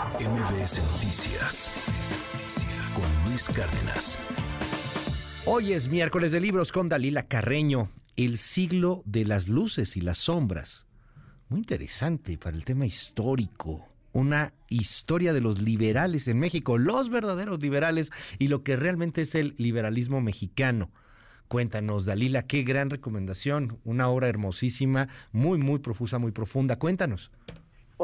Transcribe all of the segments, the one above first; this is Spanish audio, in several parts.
MBS Noticias con Luis Cárdenas. Hoy es miércoles de libros con Dalila Carreño, El siglo de las luces y las sombras. Muy interesante para el tema histórico. Una historia de los liberales en México, los verdaderos liberales y lo que realmente es el liberalismo mexicano. Cuéntanos, Dalila, qué gran recomendación. Una obra hermosísima, muy, muy profusa, muy profunda. Cuéntanos.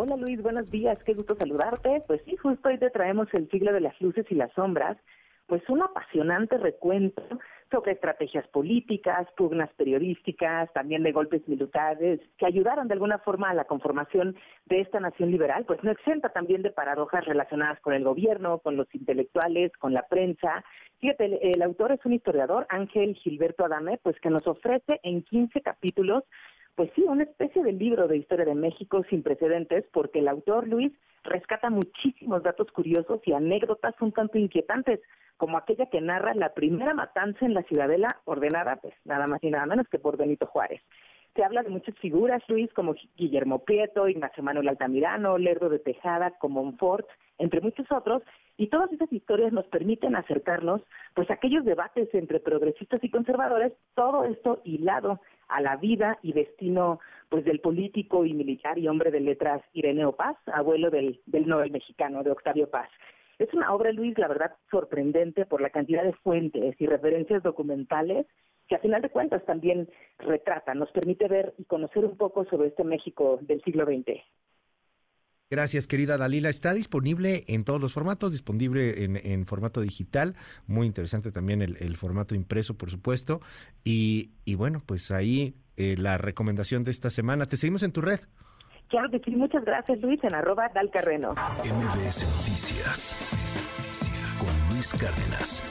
Hola Luis, buenos días, qué gusto saludarte. Pues sí, justo hoy te traemos el siglo de las luces y las sombras, pues un apasionante recuento sobre estrategias políticas, pugnas periodísticas, también de golpes militares, que ayudaron de alguna forma a la conformación de esta nación liberal, pues no exenta también de paradojas relacionadas con el gobierno, con los intelectuales, con la prensa. Fíjate, el, autor es un historiador, Ángel Gilberto Adame, pues que nos ofrece en 15 capítulos pues sí, una especie de libro de historia de México sin precedentes, porque el autor Luis rescata muchísimos datos curiosos y anécdotas un tanto inquietantes, como aquella que narra la primera matanza en la ciudadela ordenada, pues nada más y nada menos que por Benito Juárez. Se habla de muchas figuras, Luis, como Guillermo Prieto, Ignacio Manuel Altamirano, Lerdo de Tejada, Comonfort, entre muchos otros, y todas esas historias nos permiten acercarnos pues a aquellos debates entre progresistas y conservadores, todo esto hilado a la vida y destino pues del político y militar y hombre de letras Ireneo Paz, abuelo del, del Nobel mexicano de Octavio Paz. Es una obra, Luis, la verdad, sorprendente por la cantidad de fuentes y referencias documentales que a final de cuentas también retrata, nos permite ver y conocer un poco sobre este México del siglo XX. Gracias, querida Dalila. Está disponible en todos los formatos, disponible en, formato digital, muy interesante también el, formato impreso, por supuesto. Y, bueno, pues ahí eh, la recomendación de esta semana. Te seguimos en tu red. Claro que sí, muchas gracias Luis, en arroba dalcarreno. MBS Noticias con Luis Cárdenas.